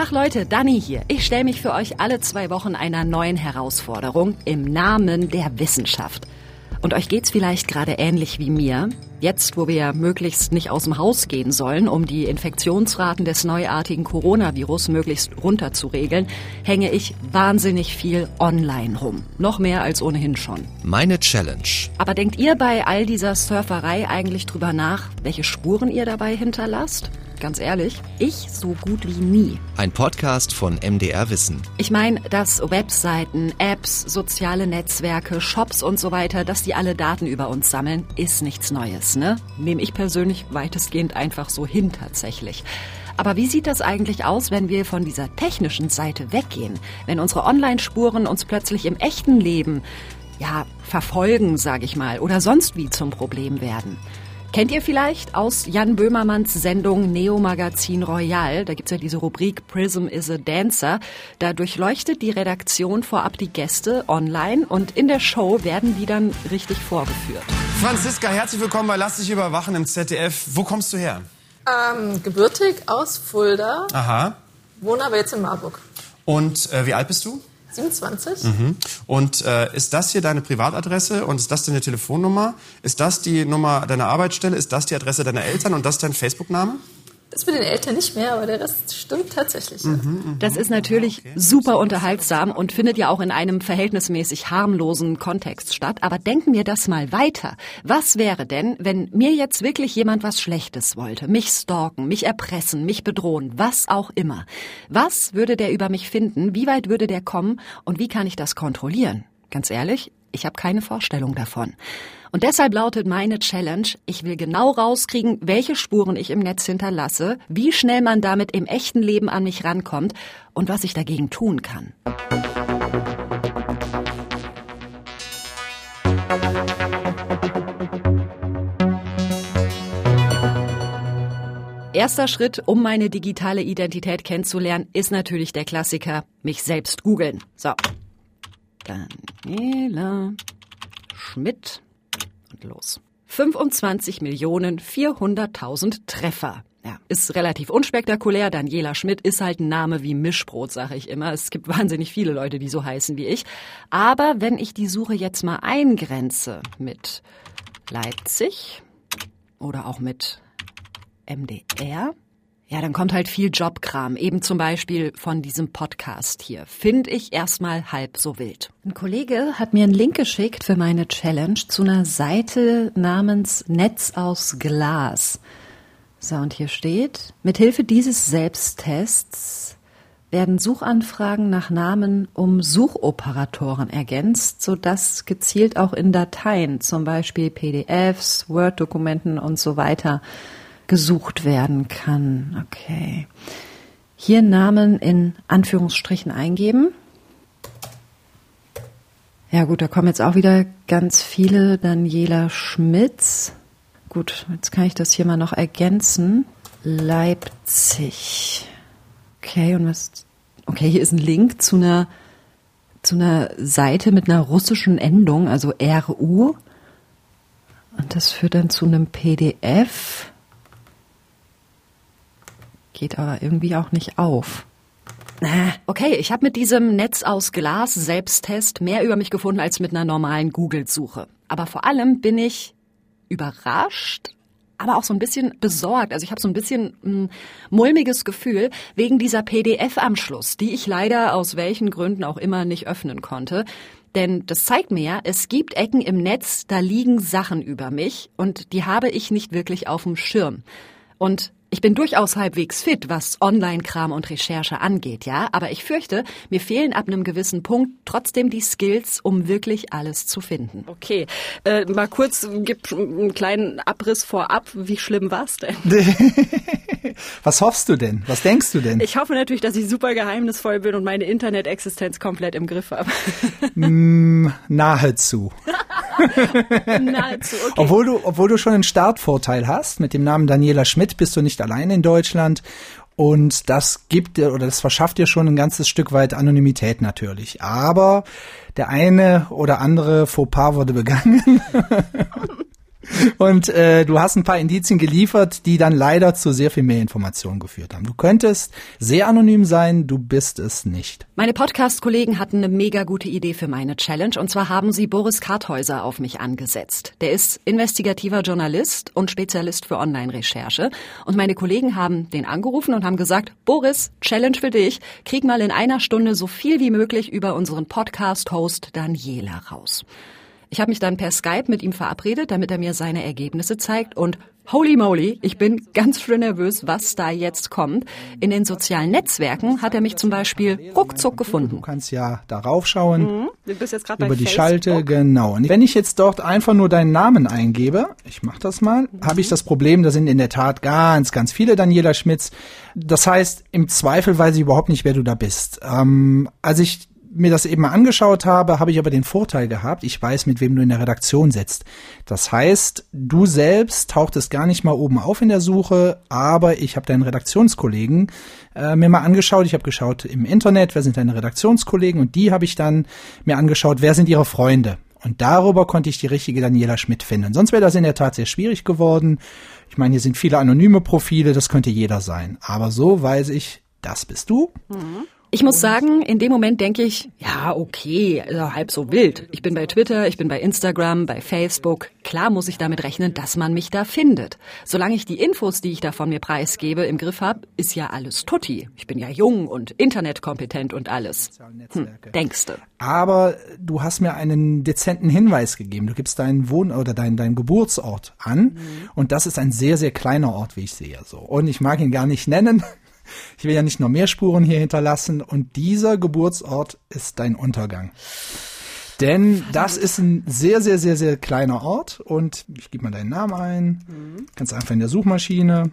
Tag Leute, Dani hier. Ich stelle mich für euch alle zwei Wochen einer neuen Herausforderung im Namen der Wissenschaft. Und euch geht's vielleicht gerade ähnlich wie mir. Jetzt, wo wir ja möglichst nicht aus dem Haus gehen sollen, um die Infektionsraten des neuartigen Coronavirus möglichst runter zu regeln, hänge ich wahnsinnig viel online rum. Noch mehr als ohnehin schon. Meine Challenge. Aber denkt ihr bei all dieser Surferei eigentlich drüber nach, welche Spuren ihr dabei hinterlasst? Ganz ehrlich, ich so gut wie nie. Ein Podcast von MDR Wissen. Ich meine, dass Webseiten, Apps, soziale Netzwerke, Shops und so weiter, dass die alle Daten über uns sammeln, ist nichts Neues, ne? Nehme ich persönlich weitestgehend einfach so hin tatsächlich. Aber wie sieht das eigentlich aus, wenn wir von dieser technischen Seite weggehen? Wenn unsere Online-Spuren uns plötzlich im echten Leben, ja, verfolgen, sag ich mal, oder sonst wie zum Problem werden? Kennt ihr vielleicht aus Jan Böhmermanns Sendung Neo Magazin Royal? Da gibt's ja diese Rubrik Prism is a Dancer. Da durchleuchtet die Redaktion vorab die Gäste online und in der Show werden die dann richtig vorgeführt. Franziska, herzlich willkommen bei Lass dich überwachen im ZDF. Wo kommst du her? Ähm, gebürtig aus Fulda, Aha. wohne aber jetzt in Marburg. Und äh, wie alt bist du? 27. Mhm. Und äh, ist das hier deine Privatadresse und ist das deine Telefonnummer? Ist das die Nummer deiner Arbeitsstelle? Ist das die Adresse deiner Eltern und das dein Facebook-Name? Das mit den Eltern nicht mehr, aber der Rest stimmt tatsächlich. ja. Das ist natürlich super unterhaltsam und findet ja auch in einem verhältnismäßig harmlosen Kontext statt. Aber denken wir das mal weiter. Was wäre denn, wenn mir jetzt wirklich jemand was Schlechtes wollte? Mich stalken, mich erpressen, mich bedrohen, was auch immer. Was würde der über mich finden? Wie weit würde der kommen? Und wie kann ich das kontrollieren? Ganz ehrlich, ich habe keine Vorstellung davon. Und deshalb lautet meine Challenge, ich will genau rauskriegen, welche Spuren ich im Netz hinterlasse, wie schnell man damit im echten Leben an mich rankommt und was ich dagegen tun kann. Erster Schritt, um meine digitale Identität kennenzulernen, ist natürlich der Klassiker, mich selbst googeln. So. Daniela Schmidt und los. 25 Millionen 400.000 Treffer. Ja, ist relativ unspektakulär. Daniela Schmidt ist halt ein Name wie Mischbrot, sage ich immer. Es gibt wahnsinnig viele Leute, die so heißen wie ich. Aber wenn ich die Suche jetzt mal eingrenze mit Leipzig oder auch mit MDR, ja, dann kommt halt viel Jobkram, eben zum Beispiel von diesem Podcast hier. Finde ich erstmal halb so wild. Ein Kollege hat mir einen Link geschickt für meine Challenge zu einer Seite namens Netz aus Glas. So, und hier steht, mithilfe dieses Selbsttests werden Suchanfragen nach Namen um Suchoperatoren ergänzt, sodass gezielt auch in Dateien, zum Beispiel PDFs, Word-Dokumenten und so weiter, gesucht werden kann. Okay. Hier Namen in Anführungsstrichen eingeben. Ja gut, da kommen jetzt auch wieder ganz viele Daniela Schmitz. Gut, jetzt kann ich das hier mal noch ergänzen. Leipzig. Okay, und was? Okay, hier ist ein Link zu einer zu einer Seite mit einer russischen Endung, also RU. Und das führt dann zu einem PDF. Geht aber irgendwie auch nicht auf. Okay, ich habe mit diesem Netz aus Glas Selbsttest mehr über mich gefunden als mit einer normalen Google-Suche. Aber vor allem bin ich überrascht, aber auch so ein bisschen besorgt. Also ich habe so ein bisschen ein mulmiges Gefühl wegen dieser PDF am Schluss, die ich leider aus welchen Gründen auch immer nicht öffnen konnte. Denn das zeigt mir ja, es gibt Ecken im Netz, da liegen Sachen über mich und die habe ich nicht wirklich auf dem Schirm. Und ich bin durchaus halbwegs fit, was Online-Kram und Recherche angeht, ja, aber ich fürchte, mir fehlen ab einem gewissen Punkt trotzdem die Skills, um wirklich alles zu finden. Okay, äh, mal kurz, gib einen kleinen Abriss vorab. Wie schlimm war's denn? Was hoffst du denn? Was denkst du denn? Ich hoffe natürlich, dass ich super geheimnisvoll bin und meine Internet-Existenz komplett im Griff habe. Mm, nahezu. Nahezu, okay. Obwohl du, obwohl du schon einen Startvorteil hast. Mit dem Namen Daniela Schmidt bist du nicht alleine in Deutschland. Und das gibt dir oder das verschafft dir schon ein ganzes Stück weit Anonymität natürlich. Aber der eine oder andere Fauxpas wurde begangen. Und äh, du hast ein paar Indizien geliefert, die dann leider zu sehr viel mehr Informationen geführt haben. Du könntest sehr anonym sein, du bist es nicht. Meine Podcast-Kollegen hatten eine mega gute Idee für meine Challenge und zwar haben sie Boris Karthäuser auf mich angesetzt. Der ist investigativer Journalist und Spezialist für Online-Recherche und meine Kollegen haben den angerufen und haben gesagt, Boris, Challenge für dich, krieg mal in einer Stunde so viel wie möglich über unseren Podcast-Host Daniela raus. Ich habe mich dann per Skype mit ihm verabredet, damit er mir seine Ergebnisse zeigt und holy moly, ich bin ganz schön nervös, was da jetzt kommt. In den sozialen Netzwerken hat er mich zum Beispiel ruckzuck gefunden. Du kannst ja darauf schauen. Mhm. Du bist jetzt gerade über bei die Facebook. Schalte, genau. Und wenn ich jetzt dort einfach nur deinen Namen eingebe, ich mache das mal, Mhm. habe ich das Problem, da sind in der Tat ganz, ganz viele Daniela Schmitz. Das heißt, im Zweifel weiß ich überhaupt nicht, wer du da bist. Ähm, als ich mir das eben mal angeschaut habe, habe ich aber den Vorteil gehabt, ich weiß, mit wem du in der Redaktion sitzt. Das heißt, du selbst tauchtest gar nicht mal oben auf in der Suche, aber ich habe deinen Redaktionskollegen äh, mir mal angeschaut. Ich habe geschaut im Internet, wer sind deine Redaktionskollegen und die habe ich dann mir angeschaut, wer sind ihre Freunde. Und darüber konnte ich die richtige Daniela Schmidt finden. Sonst wäre das in der Tat sehr schwierig geworden. Ich meine, hier sind viele anonyme Profile, das könnte jeder sein. Aber so weiß ich, das bist du. Ich muss sagen, in dem Moment denke ich, ja, okay, also halb so wild. Ich bin bei Twitter, ich bin bei Instagram, bei Facebook. Klar muss ich damit rechnen, dass man mich da findet. Solange ich die Infos, die ich da von mir preisgebe, im Griff habe, ist ja alles tutti. Ich bin ja jung und internetkompetent und alles. Hm, denkste. Aber du hast mir einen dezenten Hinweis gegeben. Du gibst deinen Wohn- oder deinen, deinen Geburtsort an. Und das ist ein sehr, sehr kleiner Ort, wie ich sehe. So. Und ich mag ihn gar nicht nennen. Ich will ja nicht nur mehr Spuren hier hinterlassen. Und dieser Geburtsort ist dein Untergang. Denn das ist ein sehr, sehr, sehr, sehr kleiner Ort. Und ich gebe mal deinen Namen ein. Ganz einfach in der Suchmaschine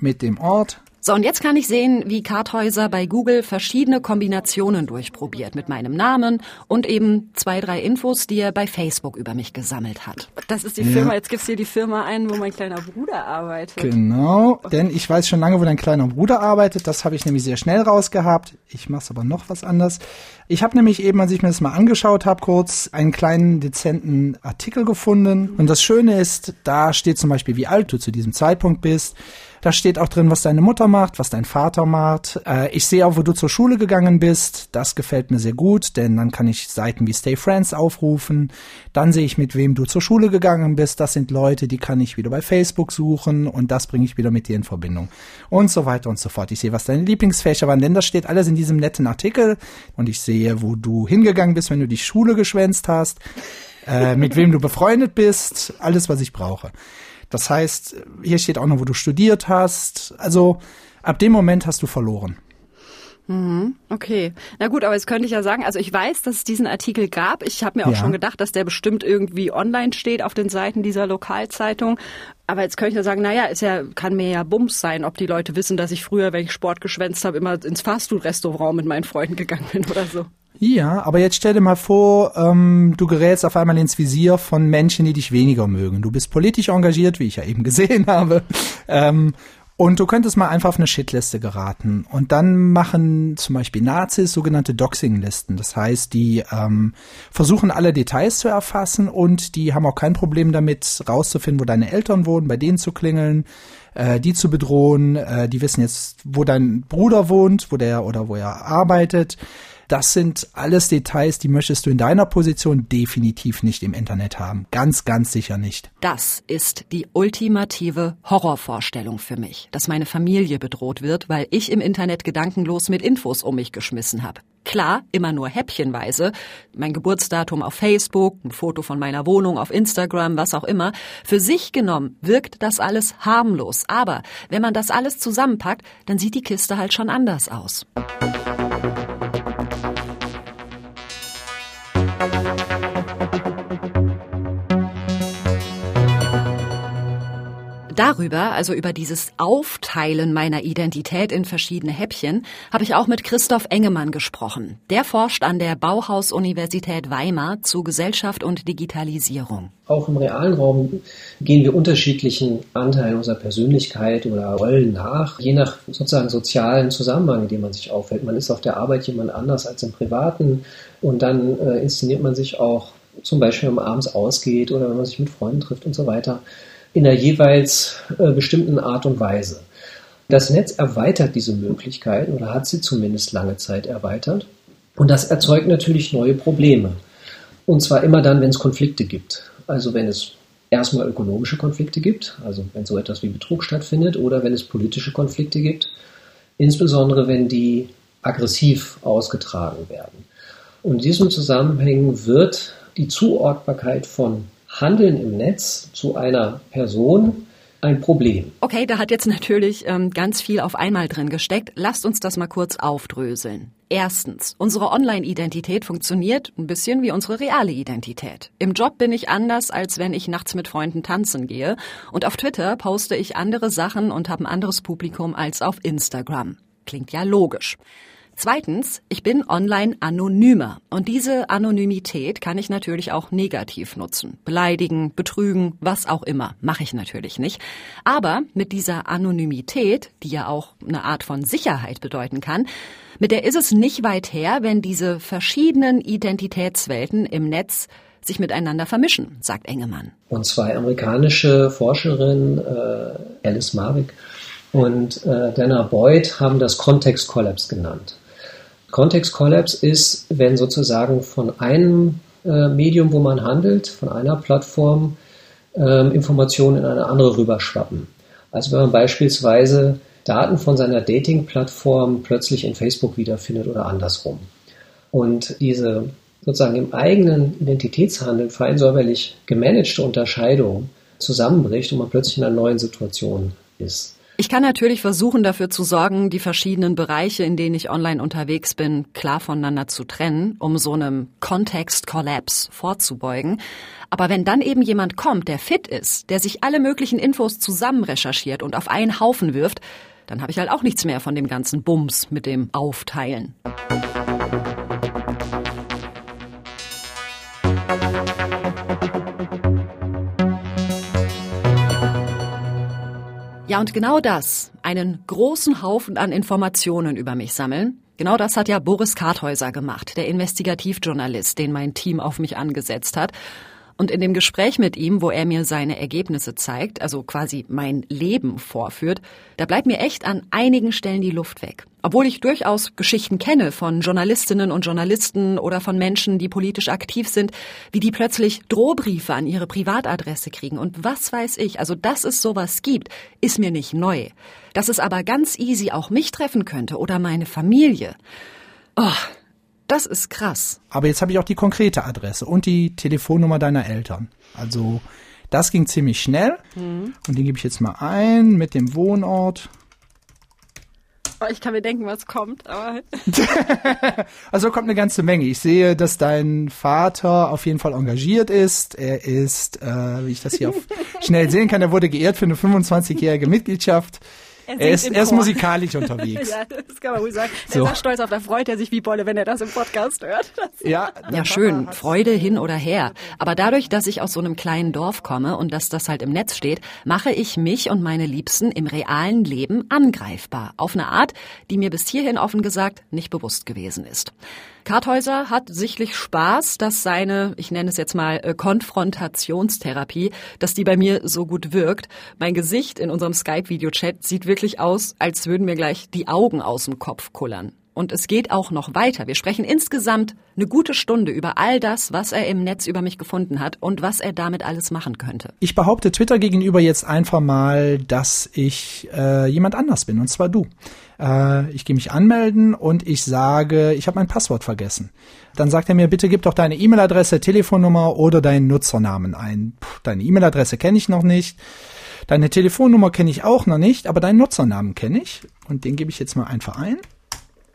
mit dem Ort. So, und jetzt kann ich sehen, wie Karthäuser bei Google verschiedene Kombinationen durchprobiert mit meinem Namen und eben zwei, drei Infos, die er bei Facebook über mich gesammelt hat. Das ist die Firma, jetzt gibt's hier die Firma ein, wo mein kleiner Bruder arbeitet. Genau, denn ich weiß schon lange, wo dein kleiner Bruder arbeitet. Das habe ich nämlich sehr schnell rausgehabt. Ich mache aber noch was anderes. Ich habe nämlich eben, als ich mir das mal angeschaut habe, kurz einen kleinen dezenten Artikel gefunden. Und das Schöne ist, da steht zum Beispiel, wie alt du zu diesem Zeitpunkt bist. Da steht auch drin, was deine Mutter macht, was dein Vater macht. Äh, ich sehe auch, wo du zur Schule gegangen bist. Das gefällt mir sehr gut, denn dann kann ich Seiten wie Stay Friends aufrufen. Dann sehe ich, mit wem du zur Schule gegangen bist. Das sind Leute, die kann ich wieder bei Facebook suchen und das bringe ich wieder mit dir in Verbindung. Und so weiter und so fort. Ich sehe, was deine Lieblingsfächer waren, denn das steht alles in diesem netten Artikel. Und ich sehe, wo du hingegangen bist, wenn du die Schule geschwänzt hast, äh, mit wem du befreundet bist. Alles, was ich brauche. Das heißt, hier steht auch noch, wo du studiert hast. Also ab dem Moment hast du verloren. Okay, na gut, aber jetzt könnte ich ja sagen, also ich weiß, dass es diesen Artikel gab. Ich habe mir auch Ja. schon gedacht, dass der bestimmt irgendwie online steht auf den Seiten dieser Lokalzeitung. Aber jetzt könnte ich ja sagen, naja, ist ja, kann mir ja Bums sein, ob die Leute wissen, dass ich früher, wenn ich Sport geschwänzt habe, immer ins Fastfood-Restaurant mit meinen Freunden gegangen bin oder so. Ja, aber jetzt stell dir mal vor, ähm, du gerätst auf einmal ins Visier von Menschen, die dich weniger mögen. Du bist politisch engagiert, wie ich ja eben gesehen habe. Ähm, und du könntest mal einfach auf eine Shitliste geraten. Und dann machen zum Beispiel Nazis sogenannte Doxing-Listen. Das heißt, die ähm, versuchen alle Details zu erfassen und die haben auch kein Problem damit, rauszufinden, wo deine Eltern wohnen, bei denen zu klingeln, äh, die zu bedrohen. Äh, die wissen jetzt, wo dein Bruder wohnt, wo der oder wo er arbeitet. Das sind alles Details, die möchtest du in deiner Position definitiv nicht im Internet haben. Ganz, ganz sicher nicht. Das ist die ultimative Horrorvorstellung für mich, dass meine Familie bedroht wird, weil ich im Internet gedankenlos mit Infos um mich geschmissen habe. Klar, immer nur häppchenweise. Mein Geburtsdatum auf Facebook, ein Foto von meiner Wohnung auf Instagram, was auch immer. Für sich genommen wirkt das alles harmlos. Aber wenn man das alles zusammenpackt, dann sieht die Kiste halt schon anders aus. Darüber, also über dieses Aufteilen meiner Identität in verschiedene Häppchen, habe ich auch mit Christoph Engemann gesprochen. Der forscht an der Bauhaus-Universität Weimar zu Gesellschaft und Digitalisierung. Auch im realen Raum gehen wir unterschiedlichen Anteilen unserer Persönlichkeit oder Rollen nach, je nach sozusagen sozialen Zusammenhang, in dem man sich aufhält. Man ist auf der Arbeit jemand anders als im Privaten und dann äh, inszeniert man sich auch zum Beispiel wenn man abends ausgeht oder wenn man sich mit Freunden trifft und so weiter, in der jeweils äh, bestimmten Art und Weise. Das Netz erweitert diese Möglichkeiten oder hat sie zumindest lange Zeit erweitert. Und das erzeugt natürlich neue Probleme. Und zwar immer dann, wenn es Konflikte gibt. Also wenn es erstmal ökonomische Konflikte gibt, also wenn so etwas wie Betrug stattfindet, oder wenn es politische Konflikte gibt, insbesondere wenn die aggressiv ausgetragen werden. Und in diesem Zusammenhang wird die Zuordbarkeit von Handeln im Netz zu einer Person ein Problem. Okay, da hat jetzt natürlich ähm, ganz viel auf einmal drin gesteckt. Lasst uns das mal kurz aufdröseln. Erstens, unsere Online-Identität funktioniert ein bisschen wie unsere reale Identität. Im Job bin ich anders, als wenn ich nachts mit Freunden tanzen gehe. Und auf Twitter poste ich andere Sachen und habe ein anderes Publikum als auf Instagram. Klingt ja logisch. Zweitens, ich bin online anonymer und diese Anonymität kann ich natürlich auch negativ nutzen. Beleidigen, betrügen, was auch immer, mache ich natürlich nicht. Aber mit dieser Anonymität, die ja auch eine Art von Sicherheit bedeuten kann, mit der ist es nicht weit her, wenn diese verschiedenen Identitätswelten im Netz sich miteinander vermischen, sagt Engemann. Und zwei amerikanische Forscherinnen, äh, Alice Marwick und äh, Dana Boyd, haben das Context Collapse genannt. Context Collapse ist, wenn sozusagen von einem äh, Medium, wo man handelt, von einer Plattform, äh, Informationen in eine andere rüberschwappen. Also wenn man beispielsweise Daten von seiner Dating-Plattform plötzlich in Facebook wiederfindet oder andersrum. Und diese sozusagen im eigenen Identitätshandel fein säuberlich gemanagte Unterscheidung zusammenbricht und man plötzlich in einer neuen Situation ist. Ich kann natürlich versuchen, dafür zu sorgen, die verschiedenen Bereiche, in denen ich online unterwegs bin, klar voneinander zu trennen, um so einem Context-Collapse vorzubeugen. Aber wenn dann eben jemand kommt, der fit ist, der sich alle möglichen Infos zusammen recherchiert und auf einen Haufen wirft, dann habe ich halt auch nichts mehr von dem ganzen Bums mit dem Aufteilen. Ja, und genau das, einen großen Haufen an Informationen über mich sammeln, genau das hat ja Boris Karthäuser gemacht, der Investigativjournalist, den mein Team auf mich angesetzt hat. Und in dem Gespräch mit ihm, wo er mir seine Ergebnisse zeigt, also quasi mein Leben vorführt, da bleibt mir echt an einigen Stellen die Luft weg. Obwohl ich durchaus Geschichten kenne von Journalistinnen und Journalisten oder von Menschen, die politisch aktiv sind, wie die plötzlich Drohbriefe an ihre Privatadresse kriegen und was weiß ich. Also, dass es sowas gibt, ist mir nicht neu. Dass es aber ganz easy auch mich treffen könnte oder meine Familie. Oh, das ist krass. Aber jetzt habe ich auch die konkrete Adresse und die Telefonnummer deiner Eltern. Also das ging ziemlich schnell. Mhm. Und den gebe ich jetzt mal ein mit dem Wohnort. Oh, ich kann mir denken, was kommt, aber. also kommt eine ganze Menge. Ich sehe, dass dein Vater auf jeden Fall engagiert ist. Er ist, äh, wie ich das hier auf schnell sehen kann, er wurde geehrt für eine 25-jährige Mitgliedschaft er, er, ist, er ist musikalisch unterwegs. ja, das kann man wohl sagen. So. Er ist stolz auf, da freut er sich wie Bolle, wenn er das im Podcast hört. ja, ja, schön. Freude hin oder her. Aber dadurch, dass ich aus so einem kleinen Dorf komme und dass das halt im Netz steht, mache ich mich und meine Liebsten im realen Leben angreifbar. Auf eine Art, die mir bis hierhin offen gesagt nicht bewusst gewesen ist. Karthäuser hat sichtlich Spaß, dass seine, ich nenne es jetzt mal äh, Konfrontationstherapie, dass die bei mir so gut wirkt. Mein Gesicht in unserem Skype-Video-Chat sieht wirklich aus, als würden mir gleich die Augen aus dem Kopf kullern. Und es geht auch noch weiter. Wir sprechen insgesamt eine gute Stunde über all das, was er im Netz über mich gefunden hat und was er damit alles machen könnte. Ich behaupte Twitter gegenüber jetzt einfach mal, dass ich äh, jemand anders bin, und zwar du. Äh, ich gehe mich anmelden und ich sage, ich habe mein Passwort vergessen. Dann sagt er mir, bitte gib doch deine E-Mail-Adresse, Telefonnummer oder deinen Nutzernamen ein. Puh, deine E-Mail-Adresse kenne ich noch nicht. Deine Telefonnummer kenne ich auch noch nicht, aber deinen Nutzernamen kenne ich. Und den gebe ich jetzt mal einfach ein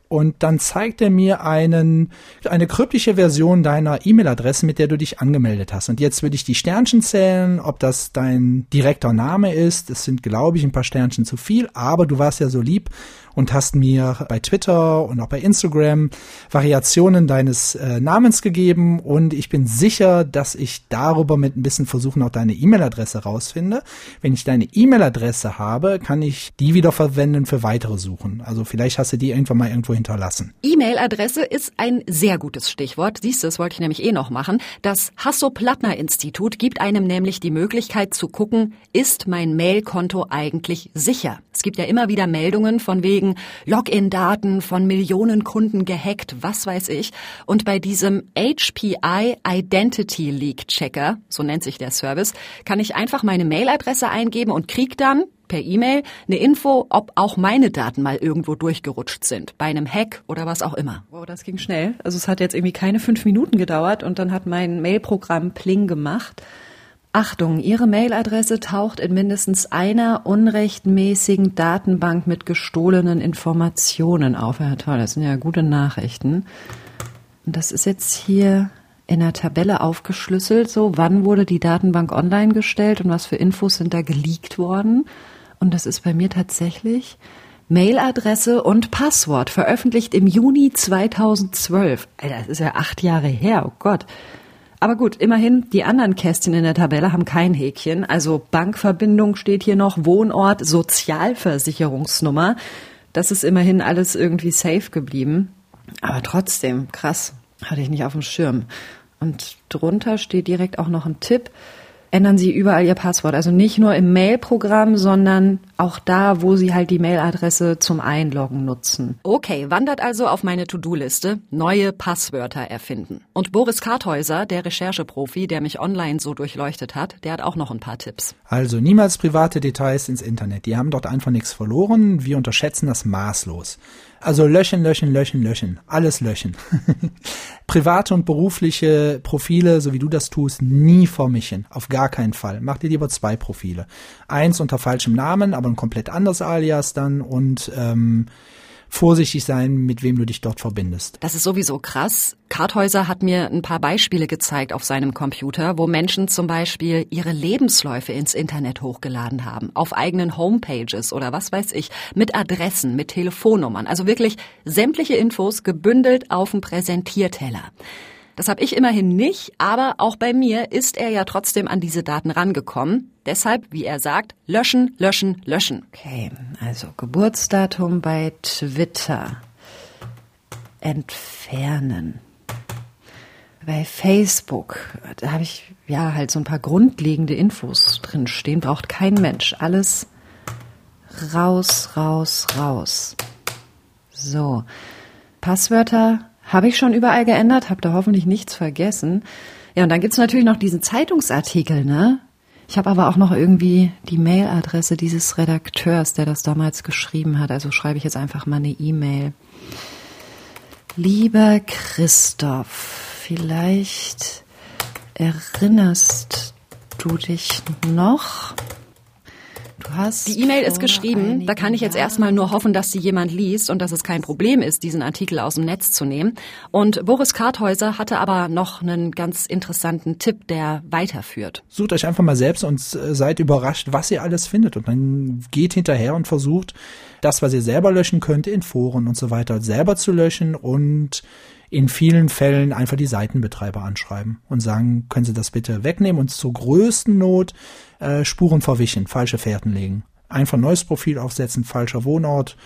und dann zeigt er mir einen, eine kryptische Version deiner E-Mail-Adresse, mit der du dich angemeldet hast. Und jetzt würde ich die Sternchen zählen, ob das dein direkter Name ist. Es sind, glaube ich, ein paar Sternchen zu viel, aber du warst ja so lieb und hast mir bei Twitter und auch bei Instagram Variationen deines äh, Namens gegeben und ich bin sicher, dass ich darüber mit ein bisschen versuchen auch deine E-Mail-Adresse rausfinde. Wenn ich deine E-Mail-Adresse habe, kann ich die wieder verwenden für weitere Suchen. Also vielleicht hast du die irgendwann mal irgendwo hinterlassen. E-Mail-Adresse ist ein sehr gutes Stichwort. Siehst du, das wollte ich nämlich eh noch machen. Das Hasso-Plattner-Institut gibt einem nämlich die Möglichkeit zu gucken, ist mein Mailkonto eigentlich sicher? Es gibt ja immer wieder Meldungen von wegen Login-Daten von Millionen Kunden gehackt, was weiß ich. Und bei diesem HPI Identity Leak Checker, so nennt sich der Service, kann ich einfach meine Mailadresse eingeben und krieg dann per E-Mail eine Info, ob auch meine Daten mal irgendwo durchgerutscht sind, bei einem Hack oder was auch immer. Wow, das ging schnell. Also es hat jetzt irgendwie keine fünf Minuten gedauert und dann hat mein Mailprogramm Pling gemacht. Achtung, Ihre Mailadresse taucht in mindestens einer unrechtmäßigen Datenbank mit gestohlenen Informationen auf. Ja, toll, das sind ja gute Nachrichten. Und das ist jetzt hier in der Tabelle aufgeschlüsselt, so wann wurde die Datenbank online gestellt und was für Infos sind da geleakt worden. Und das ist bei mir tatsächlich Mailadresse und Passwort, veröffentlicht im Juni 2012. Alter, das ist ja acht Jahre her, oh Gott. Aber gut, immerhin, die anderen Kästchen in der Tabelle haben kein Häkchen. Also Bankverbindung steht hier noch, Wohnort, Sozialversicherungsnummer. Das ist immerhin alles irgendwie safe geblieben. Aber trotzdem, krass, hatte ich nicht auf dem Schirm. Und drunter steht direkt auch noch ein Tipp ändern Sie überall Ihr Passwort. Also nicht nur im Mail-Programm, sondern auch da, wo Sie halt die Mailadresse zum Einloggen nutzen. Okay, wandert also auf meine To-Do-Liste neue Passwörter erfinden. Und Boris Karthäuser, der Rechercheprofi, der mich online so durchleuchtet hat, der hat auch noch ein paar Tipps. Also niemals private Details ins Internet. Die haben dort einfach nichts verloren. Wir unterschätzen das maßlos. Also löschen, löschen, löschen, löschen. Alles löschen. Private und berufliche Profile, so wie du das tust, nie vermischen. Auf gar keinen Fall. Mach dir lieber zwei Profile. Eins unter falschem Namen, aber ein komplett anderes Alias dann und ähm, vorsichtig sein, mit wem du dich dort verbindest. Das ist sowieso krass. Karthäuser hat mir ein paar Beispiele gezeigt auf seinem Computer, wo Menschen zum Beispiel ihre Lebensläufe ins Internet hochgeladen haben, auf eigenen Homepages oder was weiß ich, mit Adressen, mit Telefonnummern. Also wirklich sämtliche Infos gebündelt auf dem Präsentierteller. Das habe ich immerhin nicht, aber auch bei mir ist er ja trotzdem an diese Daten rangekommen. Deshalb, wie er sagt, löschen, löschen, löschen. Okay, also Geburtsdatum bei Twitter. Entfernen. Bei Facebook, da habe ich ja halt so ein paar grundlegende Infos drin stehen. Braucht kein Mensch. Alles raus, raus, raus. So. Passwörter habe ich schon überall geändert, habe da hoffentlich nichts vergessen. Ja, und dann gibt's natürlich noch diesen Zeitungsartikel, ne? Ich habe aber auch noch irgendwie die Mailadresse dieses Redakteurs, der das damals geschrieben hat. Also schreibe ich jetzt einfach mal eine E-Mail. Lieber Christoph, vielleicht erinnerst du dich noch? Du hast die E-Mail ist geschrieben. Da kann ich jetzt erstmal nur hoffen, dass sie jemand liest und dass es kein Problem ist, diesen Artikel aus dem Netz zu nehmen. Und Boris Karthäuser hatte aber noch einen ganz interessanten Tipp, der weiterführt. Sucht euch einfach mal selbst und äh, seid überrascht, was ihr alles findet. Und dann geht hinterher und versucht, das, was ihr selber löschen könnt, in Foren und so weiter selber zu löschen und in vielen Fällen einfach die Seitenbetreiber anschreiben und sagen, können Sie das bitte wegnehmen und zur größten Not äh, Spuren verwischen, falsche Fährten legen. Einfach neues Profil aufsetzen, falscher Wohnort,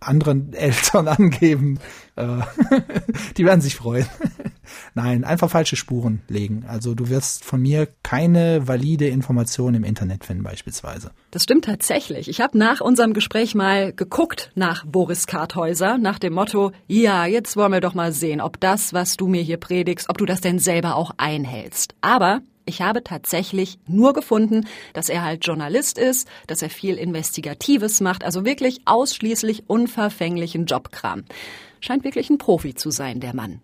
anderen Eltern angeben. Äh, die werden sich freuen. Nein, einfach falsche Spuren legen. Also du wirst von mir keine valide Information im Internet finden beispielsweise. Das stimmt tatsächlich. Ich habe nach unserem Gespräch mal geguckt nach Boris Karthäuser, nach dem Motto, ja, jetzt wollen wir doch mal sehen, ob das, was du mir hier predigst, ob du das denn selber auch einhältst. Aber ich habe tatsächlich nur gefunden, dass er halt Journalist ist, dass er viel Investigatives macht, also wirklich ausschließlich unverfänglichen Jobkram. Scheint wirklich ein Profi zu sein, der Mann.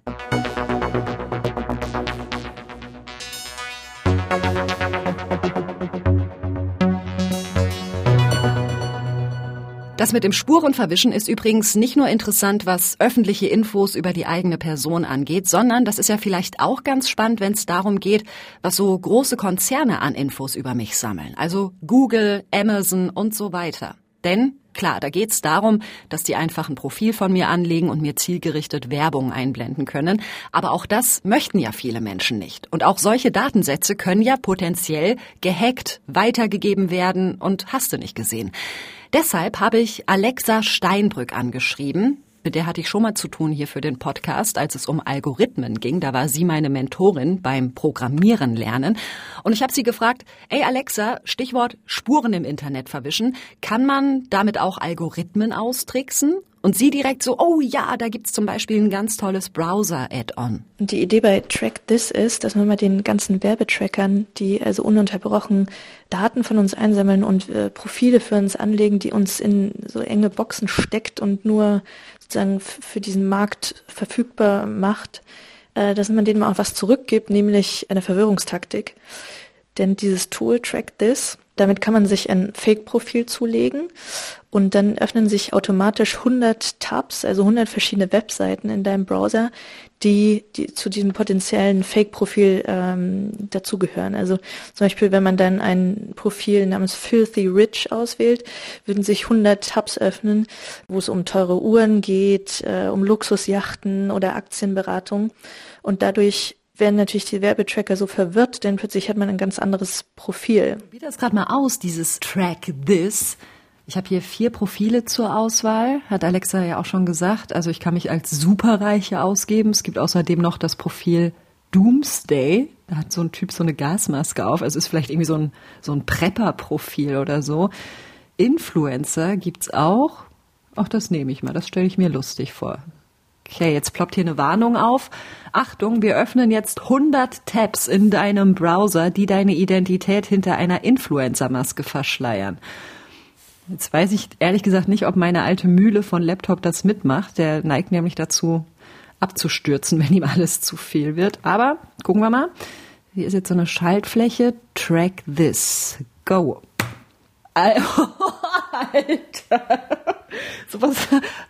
Das mit dem Spurenverwischen ist übrigens nicht nur interessant, was öffentliche Infos über die eigene Person angeht, sondern das ist ja vielleicht auch ganz spannend, wenn es darum geht, was so große Konzerne an Infos über mich sammeln. Also Google, Amazon und so weiter. Denn Klar, da geht's darum, dass die einfach ein Profil von mir anlegen und mir zielgerichtet Werbung einblenden können. Aber auch das möchten ja viele Menschen nicht. Und auch solche Datensätze können ja potenziell gehackt, weitergegeben werden und hast du nicht gesehen. Deshalb habe ich Alexa Steinbrück angeschrieben. Mit der hatte ich schon mal zu tun hier für den Podcast, als es um Algorithmen ging. Da war sie meine Mentorin beim Programmieren lernen. Und ich habe sie gefragt, ey Alexa, Stichwort Spuren im Internet verwischen, kann man damit auch Algorithmen austricksen? Und sie direkt so, oh ja, da gibt's zum Beispiel ein ganz tolles Browser-Add-on. Und die Idee bei Track This ist, dass man mal den ganzen Werbetrackern, die also ununterbrochen Daten von uns einsammeln und äh, Profile für uns anlegen, die uns in so enge Boxen steckt und nur sozusagen für diesen Markt verfügbar macht, äh, dass man denen mal auch was zurückgibt, nämlich eine Verwirrungstaktik. Denn dieses Tool Track This, damit kann man sich ein Fake-Profil zulegen und dann öffnen sich automatisch 100 Tabs, also 100 verschiedene Webseiten in deinem Browser, die, die zu diesem potenziellen Fake-Profil ähm, dazugehören. Also zum Beispiel, wenn man dann ein Profil namens Filthy Rich auswählt, würden sich 100 Tabs öffnen, wo es um teure Uhren geht, äh, um Luxusjachten oder Aktienberatung. Und dadurch werden natürlich die Werbetracker so verwirrt, denn plötzlich hat man ein ganz anderes Profil. Wie das gerade mal aus, dieses Track This? Ich habe hier vier Profile zur Auswahl, hat Alexa ja auch schon gesagt. Also ich kann mich als Superreiche ausgeben. Es gibt außerdem noch das Profil Doomsday. Da hat so ein Typ so eine Gasmaske auf. Also ist vielleicht irgendwie so ein, so ein Prepper-Profil oder so. Influencer gibt's auch. Auch das nehme ich mal. Das stelle ich mir lustig vor. Okay, jetzt ploppt hier eine Warnung auf. Achtung, wir öffnen jetzt 100 Tabs in deinem Browser, die deine Identität hinter einer Influencer-Maske verschleiern. Jetzt weiß ich ehrlich gesagt nicht, ob meine alte Mühle von Laptop das mitmacht. Der neigt nämlich dazu, abzustürzen, wenn ihm alles zu viel wird. Aber gucken wir mal. Hier ist jetzt so eine Schaltfläche. Track this. Go. Alter. Sowas,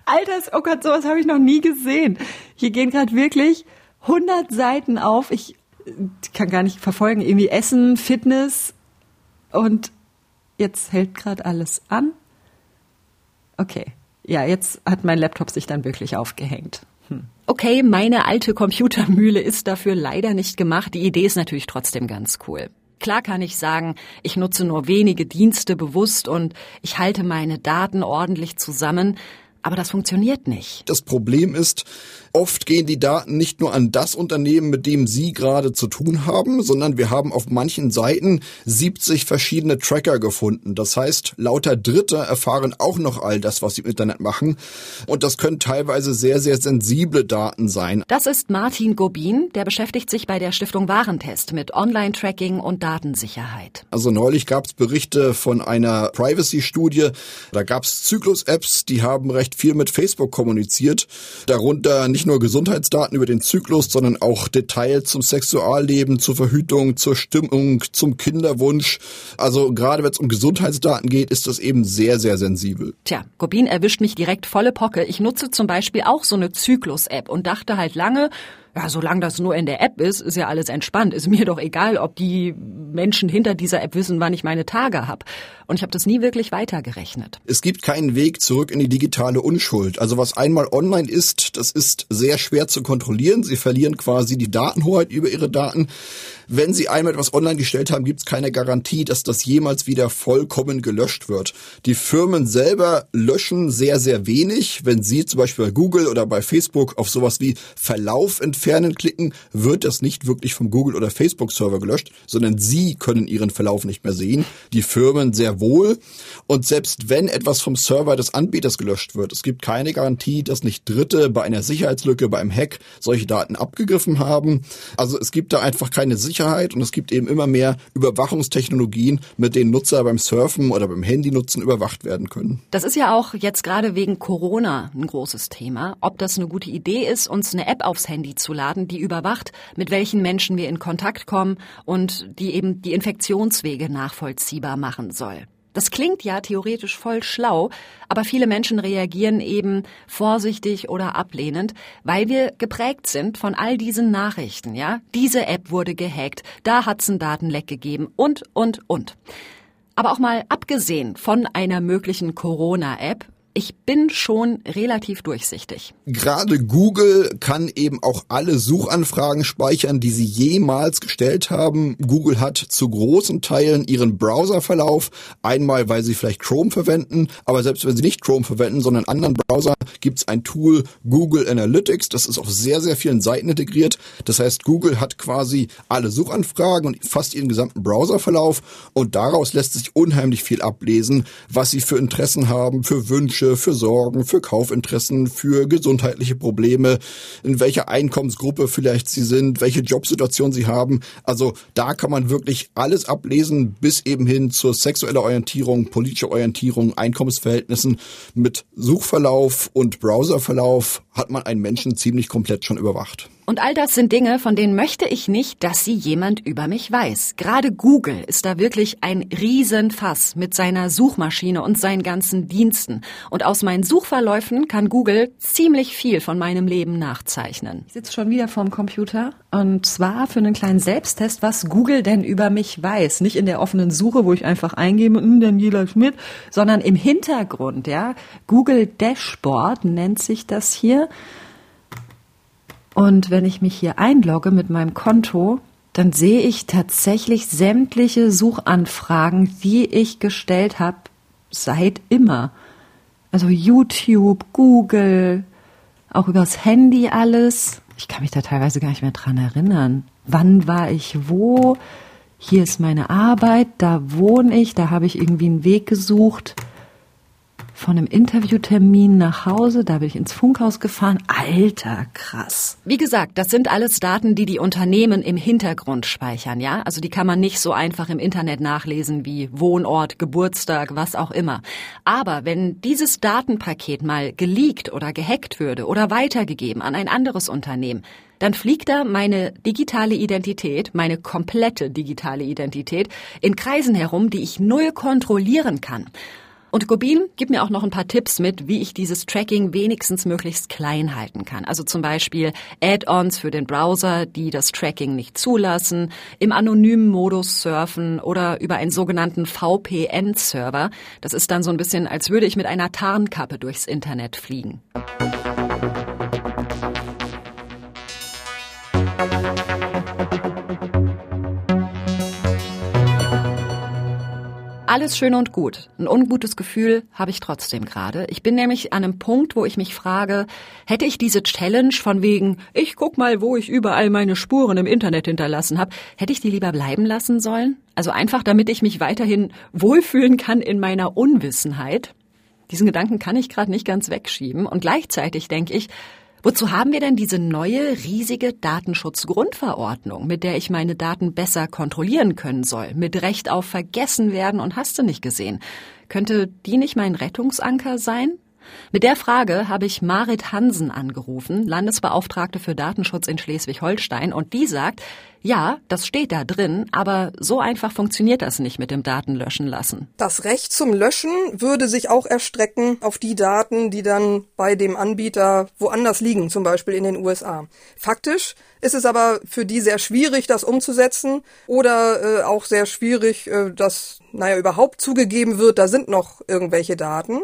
Alters, oh Gott, sowas habe ich noch nie gesehen. Hier gehen gerade wirklich 100 Seiten auf. Ich kann gar nicht verfolgen. Irgendwie Essen, Fitness und jetzt hält gerade alles an. Okay. Ja, jetzt hat mein Laptop sich dann wirklich aufgehängt. Hm. Okay, meine alte Computermühle ist dafür leider nicht gemacht. Die Idee ist natürlich trotzdem ganz cool. Klar kann ich sagen, ich nutze nur wenige Dienste bewusst und ich halte meine Daten ordentlich zusammen, aber das funktioniert nicht. Das Problem ist, Oft gehen die Daten nicht nur an das Unternehmen, mit dem Sie gerade zu tun haben, sondern wir haben auf manchen Seiten 70 verschiedene Tracker gefunden. Das heißt, lauter Dritte erfahren auch noch all das, was sie im Internet machen. Und das können teilweise sehr, sehr sensible Daten sein. Das ist Martin Gobin, der beschäftigt sich bei der Stiftung Warentest mit Online-Tracking und Datensicherheit. Also neulich gab es Berichte von einer Privacy-Studie. Da gab es Zyklus-Apps, die haben recht viel mit Facebook kommuniziert. Darunter nicht nicht nur Gesundheitsdaten über den Zyklus, sondern auch Details zum Sexualleben, zur Verhütung, zur Stimmung, zum Kinderwunsch. Also gerade wenn es um Gesundheitsdaten geht, ist das eben sehr, sehr sensibel. Tja, Gobin erwischt mich direkt volle Pocke. Ich nutze zum Beispiel auch so eine Zyklus-App und dachte halt lange, ja, solange das nur in der App ist, ist ja alles entspannt. Ist mir doch egal, ob die Menschen hinter dieser App wissen, wann ich meine Tage habe. Und ich habe das nie wirklich weitergerechnet. Es gibt keinen Weg zurück in die digitale Unschuld. Also was einmal online ist, das ist sehr schwer zu kontrollieren. Sie verlieren quasi die Datenhoheit über ihre Daten. Wenn Sie einmal etwas online gestellt haben, gibt es keine Garantie, dass das jemals wieder vollkommen gelöscht wird. Die Firmen selber löschen sehr, sehr wenig. Wenn Sie zum Beispiel bei Google oder bei Facebook auf sowas wie Verlauf entfernen klicken, wird das nicht wirklich vom Google oder Facebook Server gelöscht, sondern Sie können Ihren Verlauf nicht mehr sehen. Die Firmen sehr wohl. Und selbst wenn etwas vom Server des Anbieters gelöscht wird, es gibt keine Garantie, dass nicht Dritte bei einer Sicherheitslücke, bei einem Hack solche Daten abgegriffen haben. Also es gibt da einfach keine Sicherheit Sicherheit und es gibt eben immer mehr Überwachungstechnologien, mit denen Nutzer beim Surfen oder beim Handynutzen überwacht werden können. Das ist ja auch jetzt gerade wegen Corona ein großes Thema, ob das eine gute Idee ist, uns eine App aufs Handy zu laden, die überwacht, mit welchen Menschen wir in Kontakt kommen und die eben die Infektionswege nachvollziehbar machen soll. Das klingt ja theoretisch voll schlau, aber viele Menschen reagieren eben vorsichtig oder ablehnend, weil wir geprägt sind von all diesen Nachrichten, ja? Diese App wurde gehackt, da hat's einen Datenleck gegeben und, und, und. Aber auch mal abgesehen von einer möglichen Corona-App, ich bin schon relativ durchsichtig. Gerade Google kann eben auch alle Suchanfragen speichern, die Sie jemals gestellt haben. Google hat zu großen Teilen Ihren Browserverlauf. Einmal, weil Sie vielleicht Chrome verwenden, aber selbst wenn Sie nicht Chrome verwenden, sondern anderen Browser, gibt es ein Tool Google Analytics. Das ist auf sehr, sehr vielen Seiten integriert. Das heißt, Google hat quasi alle Suchanfragen und fast Ihren gesamten Browserverlauf und daraus lässt sich unheimlich viel ablesen, was Sie für Interessen haben, für Wünsche, Wünsche, für Sorgen, für Kaufinteressen, für gesundheitliche Probleme, in welcher Einkommensgruppe vielleicht sie sind, welche Jobsituation sie haben. Also da kann man wirklich alles ablesen, bis eben hin zur sexueller Orientierung, politischer Orientierung, Einkommensverhältnissen. Mit Suchverlauf und Browserverlauf hat man einen Menschen ziemlich komplett schon überwacht. Und all das sind Dinge, von denen möchte ich nicht, dass sie jemand über mich weiß. Gerade Google ist da wirklich ein Riesenfass mit seiner Suchmaschine und seinen ganzen Diensten. Und aus meinen Suchverläufen kann Google ziemlich viel von meinem Leben nachzeichnen. Ich sitze schon wieder vorm Computer und zwar für einen kleinen Selbsttest, was Google denn über mich weiß. Nicht in der offenen Suche, wo ich einfach eingebe, hm, Daniela Schmidt, sondern im Hintergrund, ja. Google Dashboard nennt sich das hier. Und wenn ich mich hier einlogge mit meinem Konto, dann sehe ich tatsächlich sämtliche Suchanfragen, die ich gestellt habe, seit immer. Also YouTube, Google, auch übers Handy alles. Ich kann mich da teilweise gar nicht mehr dran erinnern. Wann war ich wo? Hier ist meine Arbeit, da wohne ich, da habe ich irgendwie einen Weg gesucht von einem Interviewtermin nach Hause, da bin ich ins Funkhaus gefahren. Alter, krass. Wie gesagt, das sind alles Daten, die die Unternehmen im Hintergrund speichern, ja? Also die kann man nicht so einfach im Internet nachlesen wie Wohnort, Geburtstag, was auch immer. Aber wenn dieses Datenpaket mal geleakt oder gehackt würde oder weitergegeben an ein anderes Unternehmen, dann fliegt da meine digitale Identität, meine komplette digitale Identität in Kreisen herum, die ich null kontrollieren kann. Und Gobin gibt mir auch noch ein paar Tipps mit, wie ich dieses Tracking wenigstens möglichst klein halten kann. Also zum Beispiel Add-ons für den Browser, die das Tracking nicht zulassen, im anonymen Modus surfen oder über einen sogenannten VPN-Server. Das ist dann so ein bisschen, als würde ich mit einer Tarnkappe durchs Internet fliegen. Alles schön und gut. Ein ungutes Gefühl habe ich trotzdem gerade. Ich bin nämlich an einem Punkt, wo ich mich frage, hätte ich diese Challenge von wegen, ich guck mal, wo ich überall meine Spuren im Internet hinterlassen habe, hätte ich die lieber bleiben lassen sollen? Also einfach, damit ich mich weiterhin wohlfühlen kann in meiner Unwissenheit. Diesen Gedanken kann ich gerade nicht ganz wegschieben. Und gleichzeitig denke ich, Wozu haben wir denn diese neue riesige Datenschutzgrundverordnung, mit der ich meine Daten besser kontrollieren können soll, mit Recht auf vergessen werden und hast du nicht gesehen? Könnte die nicht mein Rettungsanker sein? Mit der Frage habe ich Marit Hansen angerufen, Landesbeauftragte für Datenschutz in Schleswig-Holstein, und die sagt, ja, das steht da drin, aber so einfach funktioniert das nicht mit dem Datenlöschen lassen. Das Recht zum Löschen würde sich auch erstrecken auf die Daten, die dann bei dem Anbieter woanders liegen, zum Beispiel in den USA. Faktisch ist es aber für die sehr schwierig, das umzusetzen oder äh, auch sehr schwierig, äh, dass, naja, überhaupt zugegeben wird, da sind noch irgendwelche Daten.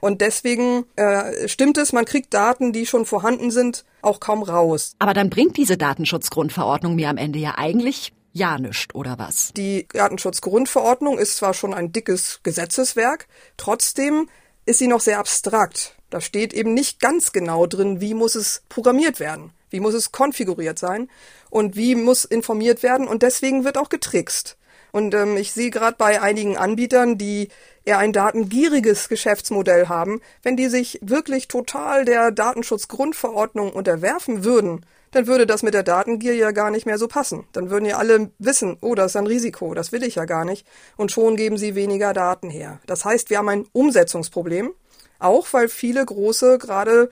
Und deswegen äh, stimmt es, man kriegt Daten, die schon vorhanden sind, auch kaum raus. Aber dann bringt diese Datenschutzgrundverordnung mir am Ende ja eigentlich ja nischt, oder was? Die Datenschutzgrundverordnung ist zwar schon ein dickes Gesetzeswerk, trotzdem ist sie noch sehr abstrakt. Da steht eben nicht ganz genau drin, wie muss es programmiert werden, wie muss es konfiguriert sein und wie muss informiert werden und deswegen wird auch getrickst. Und ähm, ich sehe gerade bei einigen Anbietern, die eher ein datengieriges Geschäftsmodell haben, wenn die sich wirklich total der Datenschutzgrundverordnung unterwerfen würden, dann würde das mit der Datengier ja gar nicht mehr so passen. Dann würden ja alle wissen, oh, das ist ein Risiko, das will ich ja gar nicht. Und schon geben sie weniger Daten her. Das heißt, wir haben ein Umsetzungsproblem, auch weil viele große gerade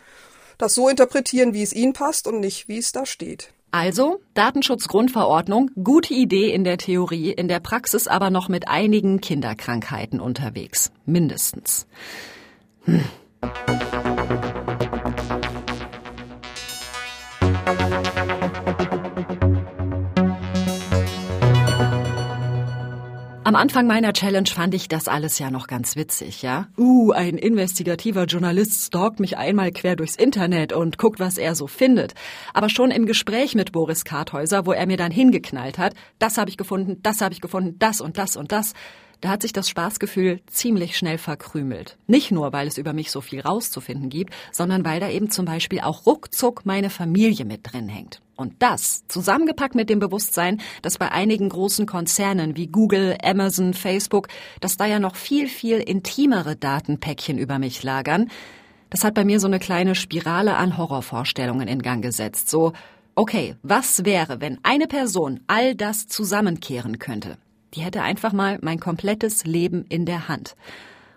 das so interpretieren, wie es ihnen passt und nicht, wie es da steht. Also, Datenschutzgrundverordnung, gute Idee in der Theorie, in der Praxis aber noch mit einigen Kinderkrankheiten unterwegs. Mindestens. Hm. Am Anfang meiner Challenge fand ich das alles ja noch ganz witzig, ja? Uh, ein investigativer Journalist stalkt mich einmal quer durchs Internet und guckt, was er so findet. Aber schon im Gespräch mit Boris Karthäuser, wo er mir dann hingeknallt hat, das habe ich gefunden, das habe ich gefunden, das und das und das, da hat sich das Spaßgefühl ziemlich schnell verkrümelt. Nicht nur, weil es über mich so viel rauszufinden gibt, sondern weil da eben zum Beispiel auch ruckzuck meine Familie mit drin hängt. Und das, zusammengepackt mit dem Bewusstsein, dass bei einigen großen Konzernen wie Google, Amazon, Facebook, dass da ja noch viel, viel intimere Datenpäckchen über mich lagern, das hat bei mir so eine kleine Spirale an Horrorvorstellungen in Gang gesetzt. So, okay, was wäre, wenn eine Person all das zusammenkehren könnte? Die hätte einfach mal mein komplettes Leben in der Hand.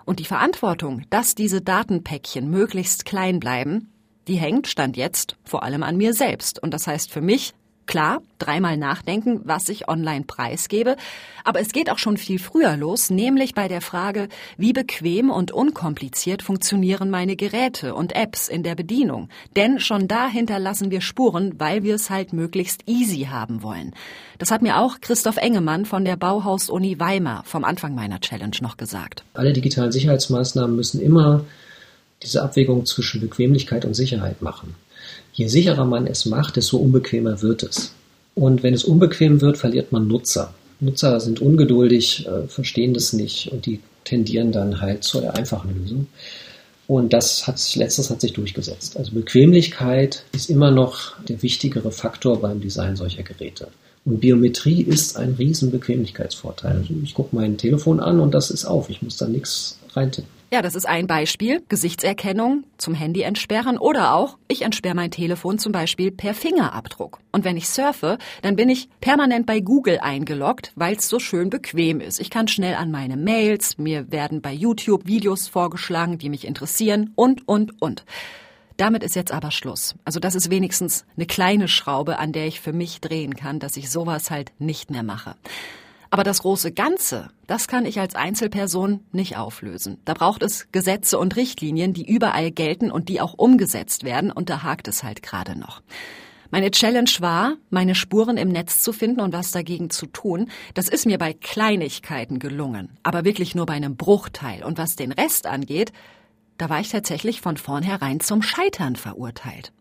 Und die Verantwortung, dass diese Datenpäckchen möglichst klein bleiben, die hängt, stand jetzt, vor allem an mir selbst. Und das heißt für mich, Klar, dreimal nachdenken, was ich online preisgebe, aber es geht auch schon viel früher los, nämlich bei der Frage, wie bequem und unkompliziert funktionieren meine Geräte und Apps in der Bedienung. Denn schon da hinterlassen wir Spuren, weil wir es halt möglichst easy haben wollen. Das hat mir auch Christoph Engemann von der Bauhaus-Uni Weimar vom Anfang meiner Challenge noch gesagt. Alle digitalen Sicherheitsmaßnahmen müssen immer diese Abwägung zwischen Bequemlichkeit und Sicherheit machen. Je sicherer man es macht, desto unbequemer wird es. Und wenn es unbequem wird, verliert man Nutzer. Nutzer sind ungeduldig, äh, verstehen das nicht und die tendieren dann halt zu der einfachen Lösung. Und das hat sich, letztes hat sich durchgesetzt. Also Bequemlichkeit ist immer noch der wichtigere Faktor beim Design solcher Geräte. Und Biometrie ist ein riesen Bequemlichkeitsvorteil. Also ich gucke mein Telefon an und das ist auf. Ich muss da nichts reintippen. Ja, das ist ein Beispiel. Gesichtserkennung zum Handy entsperren oder auch, ich entsperre mein Telefon zum Beispiel per Fingerabdruck. Und wenn ich surfe, dann bin ich permanent bei Google eingeloggt, weil es so schön bequem ist. Ich kann schnell an meine Mails, mir werden bei YouTube Videos vorgeschlagen, die mich interessieren und, und, und. Damit ist jetzt aber Schluss. Also das ist wenigstens eine kleine Schraube, an der ich für mich drehen kann, dass ich sowas halt nicht mehr mache. Aber das große Ganze, das kann ich als Einzelperson nicht auflösen. Da braucht es Gesetze und Richtlinien, die überall gelten und die auch umgesetzt werden, und da hakt es halt gerade noch. Meine Challenge war, meine Spuren im Netz zu finden und was dagegen zu tun. Das ist mir bei Kleinigkeiten gelungen, aber wirklich nur bei einem Bruchteil. Und was den Rest angeht, da war ich tatsächlich von vornherein zum Scheitern verurteilt.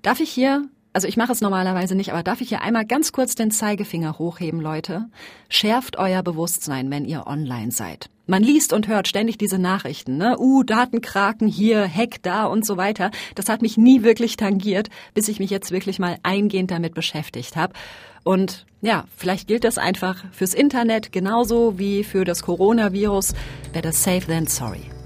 Darf ich hier also ich mache es normalerweise nicht, aber darf ich hier einmal ganz kurz den Zeigefinger hochheben, Leute? Schärft euer Bewusstsein, wenn ihr online seid. Man liest und hört ständig diese Nachrichten, ne? Uh, Datenkraken hier, Hack da und so weiter. Das hat mich nie wirklich tangiert, bis ich mich jetzt wirklich mal eingehend damit beschäftigt habe. Und ja, vielleicht gilt das einfach fürs Internet genauso wie für das Coronavirus. Better safe than sorry.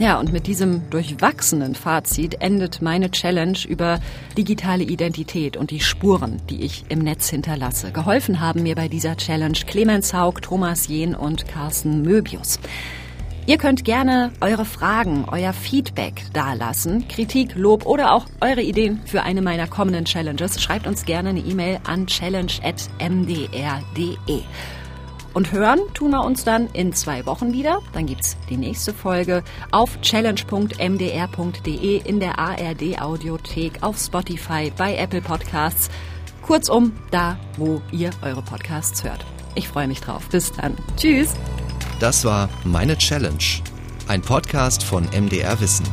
Ja, und mit diesem durchwachsenen Fazit endet meine Challenge über digitale Identität und die Spuren, die ich im Netz hinterlasse. Geholfen haben mir bei dieser Challenge Clemens Haug, Thomas Jehn und Carsten Möbius. Ihr könnt gerne eure Fragen, euer Feedback dalassen, Kritik, Lob oder auch eure Ideen für eine meiner kommenden Challenges. Schreibt uns gerne eine E-Mail an challenge.mdr.de. Und hören tun wir uns dann in zwei Wochen wieder. Dann gibt's die nächste Folge auf challenge.mdr.de in der ARD Audiothek, auf Spotify, bei Apple Podcasts. Kurzum, da, wo ihr eure Podcasts hört. Ich freue mich drauf. Bis dann. Tschüss. Das war Meine Challenge, ein Podcast von MDR Wissen.